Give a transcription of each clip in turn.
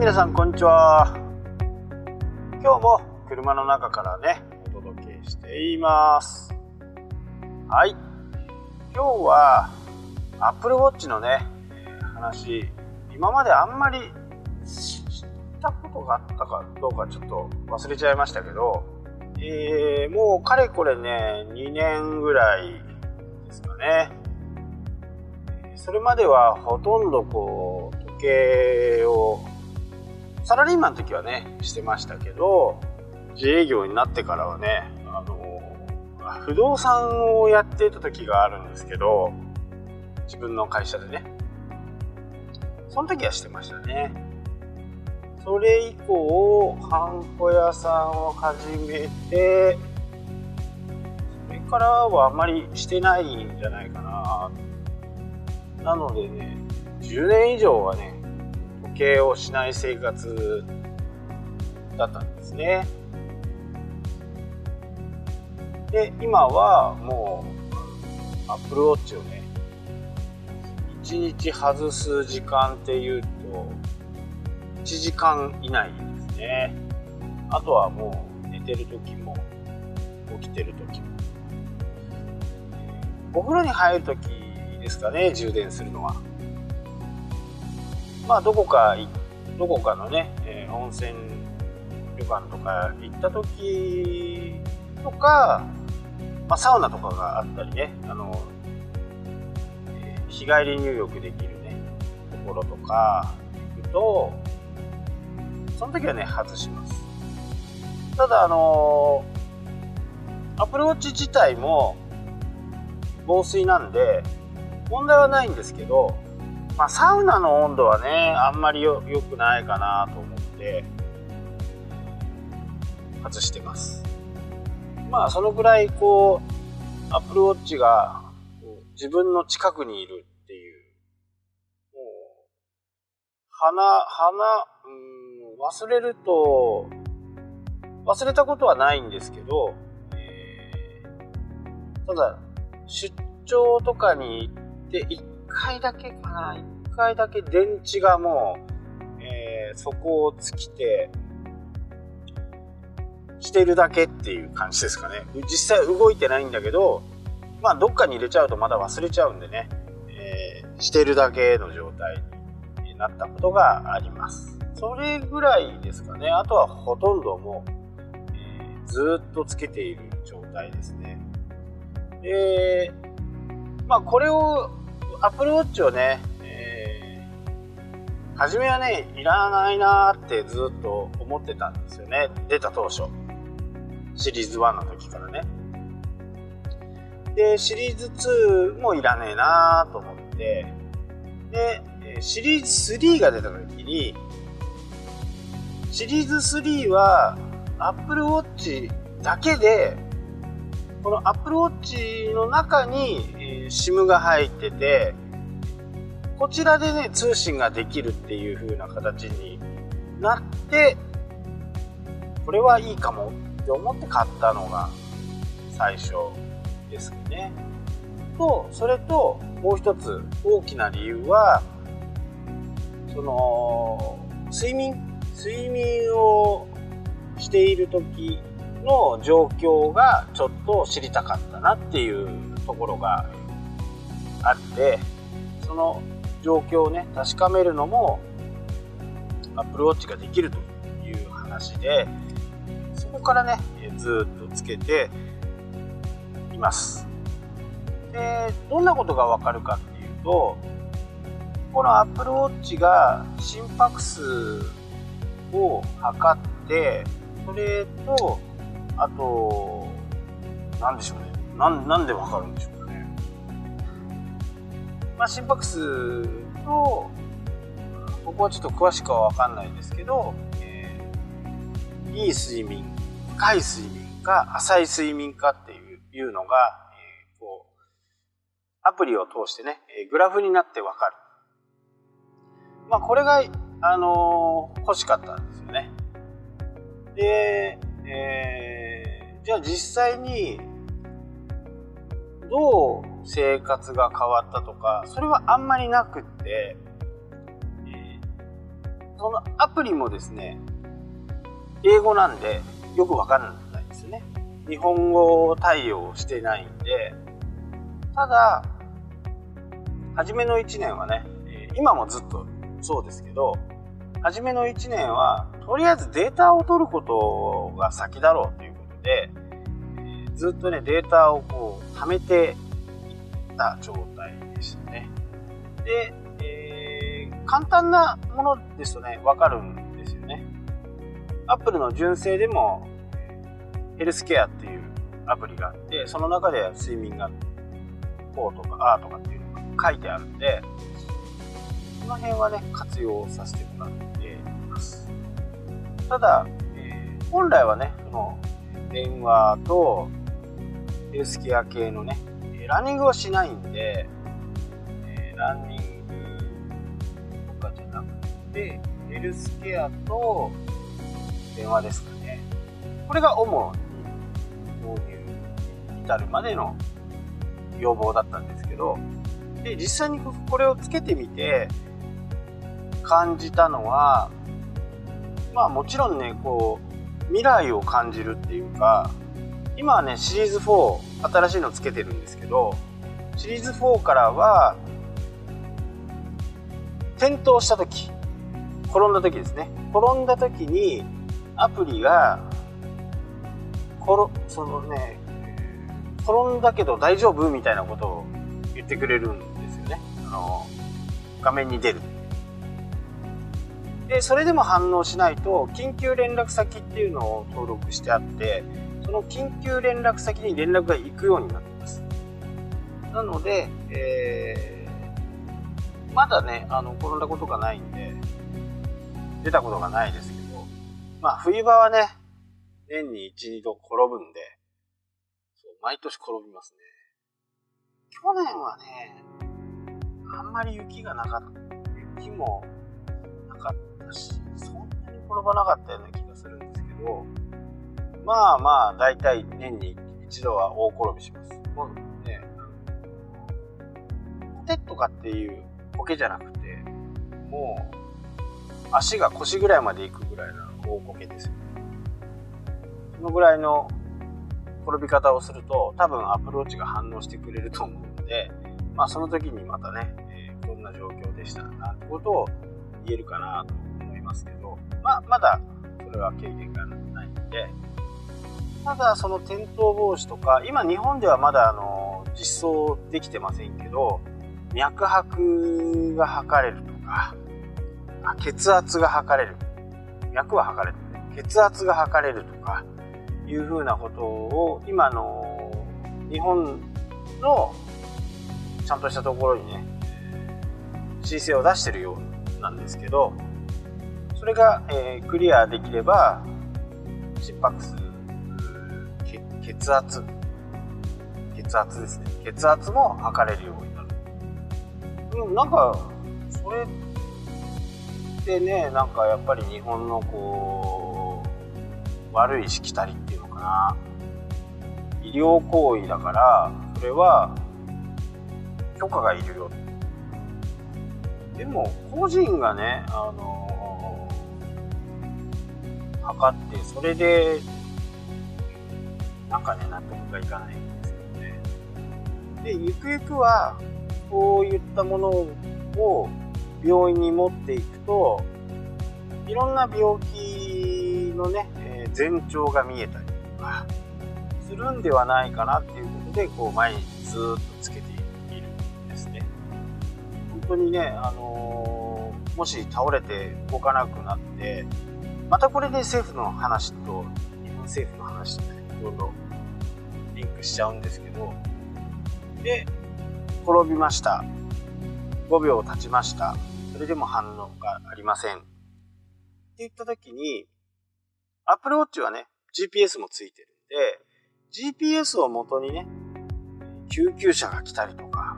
皆さんこんにちは。今日も車の中からねお届けしています。はい。今日は Apple Watch のね話。今まであんまり知ったことがあったかどうかちょっと忘れちゃいましたけど、えー、もうかれこれね2年ぐらいですかね。それまではほとんどこう時計をサラリーマンの時はねしてましたけど自営業になってからはねあの不動産をやっていた時があるんですけど自分の会社でね。その時はしてましたね。それ以降ハンコ屋さんを始めてそれからはあんまりしてないんじゃないかな。なのでね10年以上はね計をしない生活だったんですね。で今はもうアップルウォッチをね1日外す時間っていうと1時間以内ですね。あとはもう寝てる時も起きてる時も。お風呂に入る時ですかね充電するのは。まあどこかどこかのね、えー、温泉旅館とか行った時とか、まあ、サウナとかがあったりねあの、えー、日帰り入浴できるねところとか行くとその時はね外します。ただあのアプローチ自体も防水なんで問題はないんですけど、まあ、サウナの温度はねあんまりよくないかなと思って外してます。まあそのぐらいこうアップルウォッチが自分の近くにいるっていうもう花花うん忘れると忘れたことはないんですけど、えー、ただ出張とかに行って1回だけかな。1回だけ電池がもう、えー、そこを尽きてしてるだけっていう感じですかね。実際動いてないんだけどまあどっかに入れちゃうとまだ忘れちゃうんでね、えー、してるだけの状態になったことがあります。それぐらいですかね。あとはほとんどもう、えー、ずっとつけている状態ですね。でまあこれを Apple Watch をね、えー、初めはねいらないなーってずっと思ってたんですよね。出た当初。シリーズ1の時からね。で、シリーズ2もいらねえなーと思って、で、シリーズ3が出た時に、シリーズ3は Apple Watch だけで、この Apple Watch の中に SIM が入ってて、こちらでね、通信ができるっていう風な形になって、これはいいかもって思って買ったのが最初ですね。とそれともう一つ大きな理由はその睡眠睡眠をしている時の状況がちょっと知りたかったなっていうところがあってその状況をね確かめるのも Apple Watch ができるという話でそこからねずっとつけています。でどんなことがわかるかっていうとこの Apple Watch が心拍数を測ってそれとあと何でしょうね。なんなんでわかるんでしょう、まあ、心拍数とここはちょっと詳しくは分かんないんですけど、えー、いい睡眠深い睡眠か浅い睡眠かっていうのが、えー、こうアプリを通してねグラフになってわかる。まあこれが、あのー、欲しかったんですよね。で、えー、じゃあ実際にどう生活が変わったとかそれはあんまりなくって、え、そのアプリもですね、英語なんでよくわかんないですよね。日本語対応してないんで、ただ、初めの1年はね、今もずっとそうですけど、初めの1年は、とりあえずデータを取ることが先だろうということで、ずっとね、データをこう、貯めていった状態でしたね。で、えー、簡単なものですとね、わかるんですよね。アップルの純正でも、ヘルスケアっていうアプリがあって、その中で睡眠がこうとか、あーとかっていうのが書いてあるんで、その辺はね、活用させてもらっています。ただ、えー、本来はね、その電話とスケア系のね、ランニングはしないんで、えランニングとかじゃなくて、ヘルスケアと電話ですかね。これが主に導入に至るまでの要望だったんですけど、で、実際にこれをつけてみて感じたのは、まあもちろんね、こう、未来を感じるっていうか、今はね、シリーズ4、新しいのつけてるんですけど、シリーズ4からは、転倒した時、転んだ時ですね。転んだ時に、アプリが、転、そのね、転んだけど大丈夫みたいなことを言ってくれるんですよね。あの、画面に出る。で、それでも反応しないと、緊急連絡先っていうのを登録してあって、その緊急連絡先に連絡が行くようになってます。なので、えー、まだね、あの、転んだことがないんで、出たことがないですけど、まあ、冬場はね、年に1、2度転ぶんで、そう毎年転びますね。去年はね、あんまり雪がなかった、雪もなかったし、そんなに転ばなかったような気がするんですけど、まあまあ、だいたい年に一度は大転びします。もうね、コテとかっていう苔じゃなくて、もう、足が腰ぐらいまで行くぐらいの大苔ですよ。そのぐらいの転び方をすると、多分アプローチが反応してくれると思うので、まあその時にまたね、えー、こんな状況でしたなってことを言えるかなと思いますけど、まあまだそれは経験がないんで、ただその転倒防止とか今日本ではまだあの実装できてませんけど脈拍が測れるとか血圧が測れる。脈は測れる血圧が測れるとかいうふうなことを今の日本のちゃんとしたところにね申請を出してるようなんですけどそれが、えー、クリアできれば心拍数血圧。血圧ですね。血圧も測れるようになる。うんなんかそれってねなんかやっぱり日本のこう悪いしきたりっていうのかな。医療行為だからそれは許可がいるよ。でも個人がねあの測ってそれでなんかね、納得がいかないんですよね。で、ゆくゆくは、こういったものを病院に持っていくと、いろんな病気のね、えー、前兆が見えたりとか、するんではないかなっていうことで、こう、毎日ずっとつけているんですね。本当にね、あのー、もし倒れて動かなくなって、またこれで政府の話と、日本政府の話とね、どんどんリンクしちゃうんですけど、で、転びました。5秒経ちました。それでも反応がありません。って言った時に、Apple Watch はね、GPS もついてるんで、GPS を元にね、救急車が来たりとか、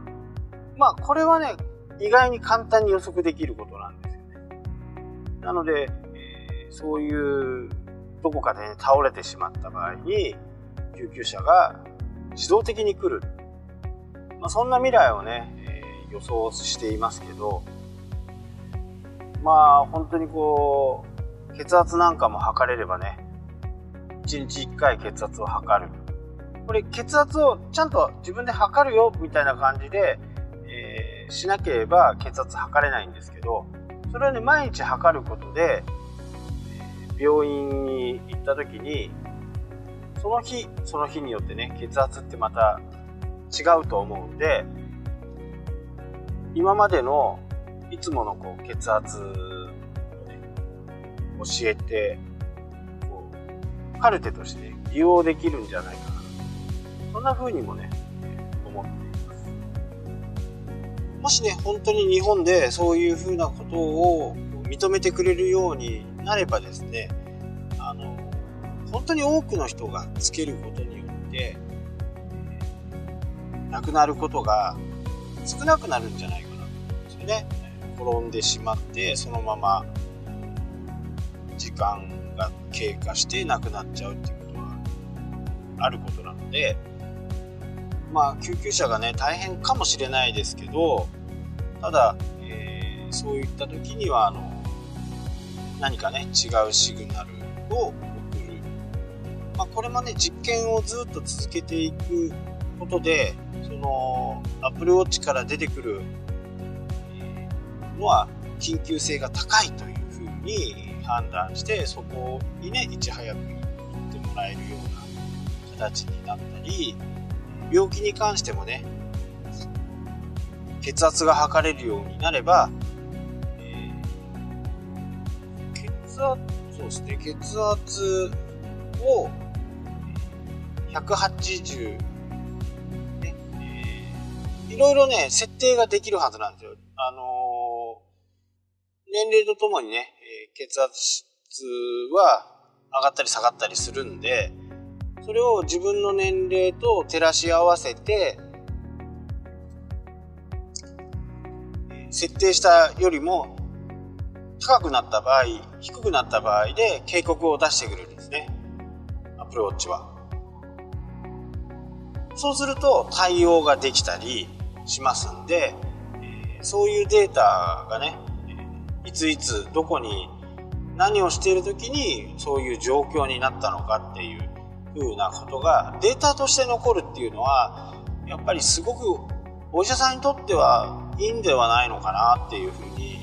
まあこれはね、意外に簡単に予測できることなんですよね。なので、えー、そういうどこかで、倒れてしまった場合に救急車が自動的に来る、まあ、そんな未来をね、えー、予想していますけどまあ本当にこう血圧なんかも測れればね1日1回血圧を測る。これ血圧をちゃんと自分で測るよみたいな感じで、えー、しなければ血圧測れないんですけどそれをね毎日測ることで、病院に行った時にその日その日によってね血圧ってまた違うと思うんで今までのいつものこう血圧をね教えてこうカルテとしてね利用できるんじゃないかな。そんな風にもね思っています。もしね本当に日本でそういう風なことを認めてくれるようになればですねあの本当に多くの人がつけることによって亡くなることが少なくなるんじゃないかなと思うんですよね。転んでしまってそのまま時間が経過して亡くなっちゃうっていうことはあることなのでまあ救急車がね大変かもしれないですけどただ、えー、そういった時にはあの何かね違うシグナルを送る、まあ、これもね実験をずっと続けていくことでその Apple Watch から出てくるのは緊急性が高いというふうに判断してそこにねいち早く行ってもらえるような形になったり病気に関してもね血圧が測れるようになれば、圧そうですね血圧を180ね、えー、いろいろね設定ができるはずなんですよ。あの年齢とともにね、え血圧は上がったり下がったりするんで、それを自分の年齢と照らし合わせて、設定したよりも高くなった場合、低くなった場合で警告を出してくれるんですね。アプローチは。そうすると対応ができたりしますんで、えそういうデータがね、いついつどこに何をしている時にそういう状況になったのかっていう風なことがデータとして残るっていうのはやっぱりすごくお医者さんにとってはいいんではないのかなっていうふうに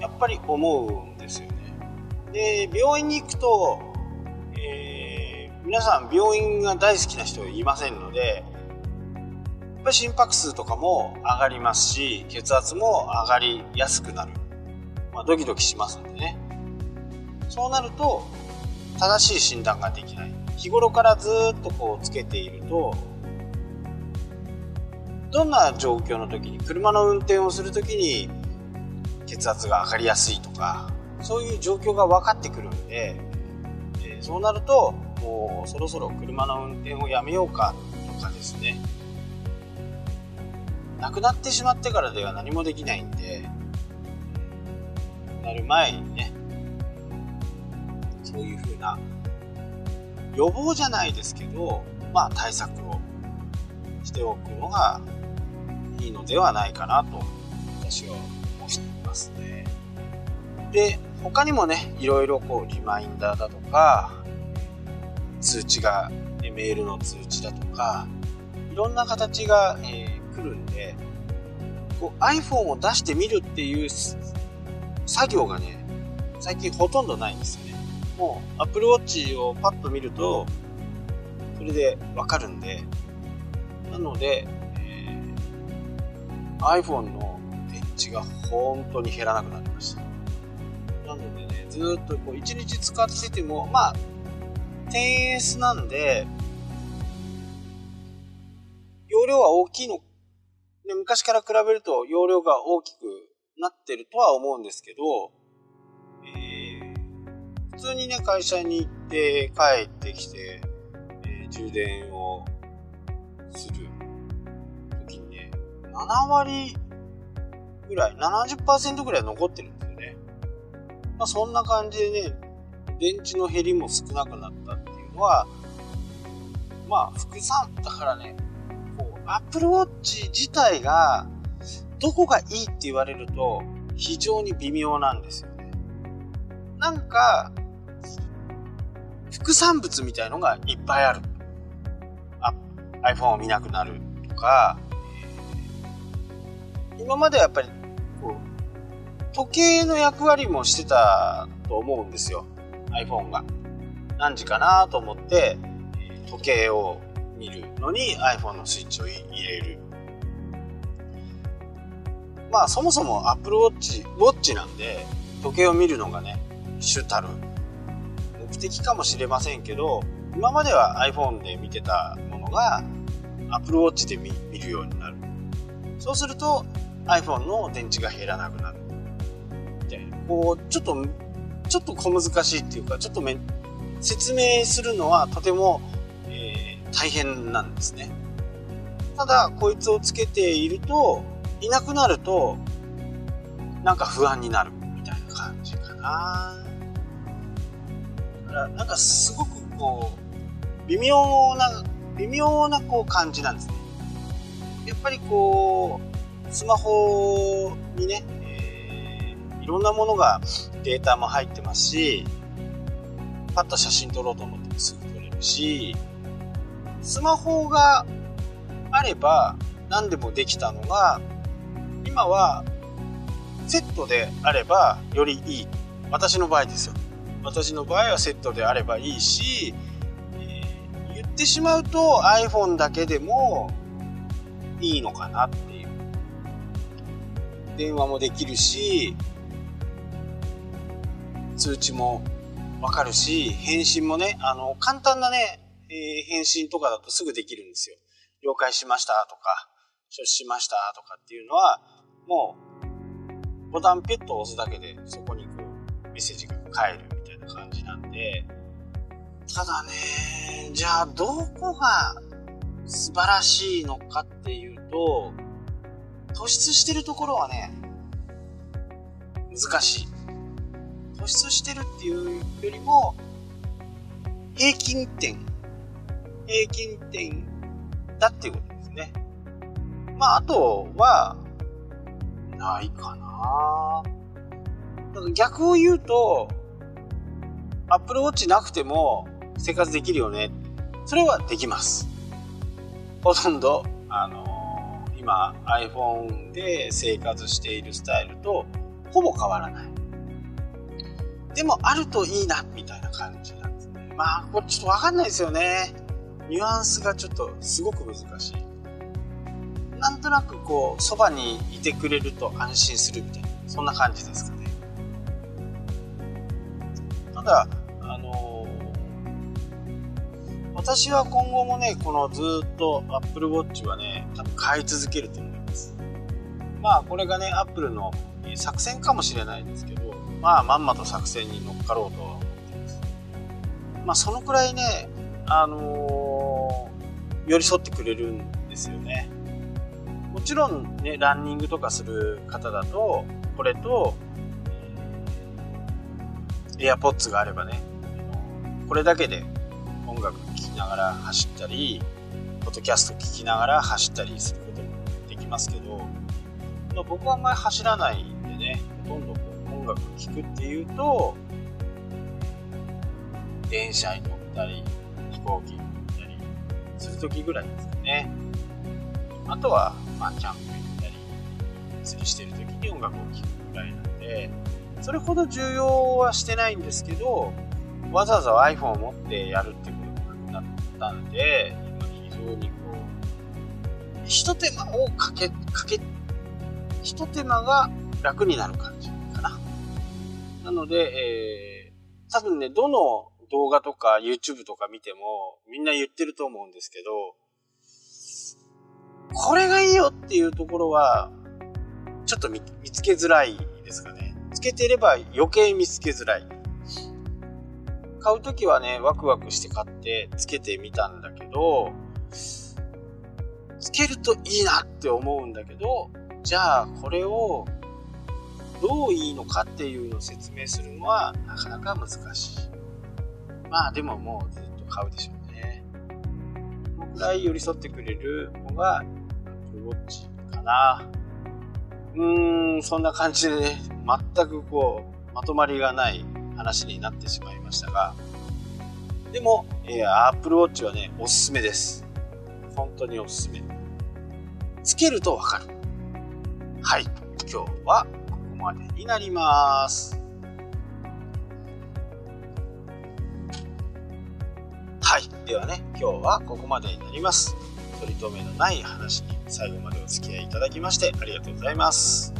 やっぱり思うんですよね。で病院に行くと、えー、皆さん病院が大好きな人いませんのでやっぱり心拍数とかも上がりますし血圧も上がりやすくなる。まあ、ドキドキしますんでね。そうなると正しい診断ができない。日頃からずっとこうつけているとどんな状況の時に車の運転をする時に血圧が上がりやすいとかそういう状況が分かってくるんで、えー、そうなるともうそろそろ車の運転をやめようかとかですね。亡くなってしまってからでは何もできないんでなる前にね、そういうふうな予防じゃないですけど、まあ対策をしておくのがいいのではないかなと私は思っていますね。で、他にもね、いろいろこうリマインダーだとか、通知が、メールの通知だとか、いろんな形が、えー、来るんで、こう iPhone を出してみるっていう作業がね、最近ほとんどないんですよね。もう Apple Watch をパッと見ると、それでわかるんで、なので、えー、iPhone の電池が本当に減らなくなりました。なのでね、ずっとこう1日使ってても、まあ、10S なんで、容量は大きいの、ね、昔から比べると容量が大きくなってるとは思うんですけど、えー、普通にね、会社に行って帰ってきて、えー、充電をする時にね、7割ぐらい、70%ぐらい残ってるんですよね。まあそんな感じでね、電池の減りも少なくなったっていうのは、まあ副産、だからね、こう、Apple Watch 自体がどこがいいって言われると、非常に微妙なんですよね。なんか、副産物みたいのがいっぱいある。あ、iPhone を見なくなるとか、今まではやっぱり、時計の役割もしてたと思うんですよ。iPhone が。何時かなと思って、時計を見るのに iPhone のスイッチを入れる。まあそもそも Apple Watch、Watch なんで時計を見るのがね、主たる目的かもしれませんけど、今までは iPhone で見てたものが Apple Watch で見るようになる。そうすると iPhone の電池が減らなくなる。こう、ちょっと、ちょっと小難しいっていうか、ちょっとめ説明するのはとても、えー、大変なんですね。ただ、こいつをつけていると、いなくなると、なんか不安になるみたいな感じかな。だから、なんかすごくこう、微妙な、微妙なこう感じなんですね。やっぱりこう、スマホにね、いろんなものがデータも入ってますし、パッと写真撮ろうと思ってもすぐ撮れるし、スマホがあれば何でもできたのが、今はセットであればよりいい。私の場合ですよ。私の場合はセットであればいいし、えー、言ってしまうと iPhone だけでもいいのかなっていう。電話もできるし、通知もわかるし、返信もね、あの、簡単なね、えー、返信とかだとすぐできるんですよ。了解しましたとか、承知しましたとかっていうのは、もう、ボタンピュッと押すだけで、そこにこう、メッセージが返るみたいな感じなんで、ただね、じゃあどこが素晴らしいのかっていうと、突出してるところはね、難しい。突出してるっていうよりも、平均点、平均点だっていうことですね。まあ、あとは、ないかなだから逆を言うと、Apple Watch なくても生活できるよね。それはできます。ほとんど、あのー、今 iPhone で生活しているスタイルとほぼ変わらない。でもあるといいな、みたいな感じなんですね。まあ、これちょっとわかんないですよね。ニュアンスがちょっとすごく難しい。なんとなくこう、そばにいてくれると安心するみたいな、そんな感じですかね。ただ、あのー、私は今後もね、このずっと Apple Watch はね、多分買い続けると思います。まあ、これがね、Apple の作戦かもしれないですけど、まあ、まんまと作戦に乗っかろうとは思っています。まあ、そのくらいね、あのー、寄り添ってくれるんですよね。もちろんね、ランニングとかする方だと、これと、えー、AirPods があればね、これだけで音楽聴きながら走ったり、ポッドキャスト聴きながら走ったりすることもできますけど、まあ、僕はあんまり走らないんでね、音楽聴くっていうと、電車に乗ったり、飛行機に乗ったりするときぐらいですかね。あとは、まあ、キャンプ行ったり、釣りしてるときに音楽を聴くぐらいなんで、それほど重要はしてないんですけど、わざわざ iPhone を持ってやるってことになったんで、今非常にこう、一手間をかけ、かけ、一手間が楽になる感。なので、えー、多分ね、どの動画とか YouTube とか見てもみんな言ってると思うんですけど、これがいいよっていうところは、ちょっと見つけづらいですかね。つけてれば余計見つけづらい。買うときはね、ワクワクして買ってつけてみたんだけど、つけるといいなって思うんだけど、じゃあこれをどういいのかっていうのを説明するのはなかなか難しい。まあでももうずっと買うでしょうね。このくらい寄り添ってくれるのが Apple Watch かな。うーん、そんな感じでね、全くこう、まとまりがない話になってしまいましたが、でも、えー、Apple Watch はね、おすすめです。本当におすすめ。つけるとわかる。はい。今日はまでになります。はい。ではね、今日はここまでになります。取り留めのない話に最後までお付き合いいただきましてありがとうございます。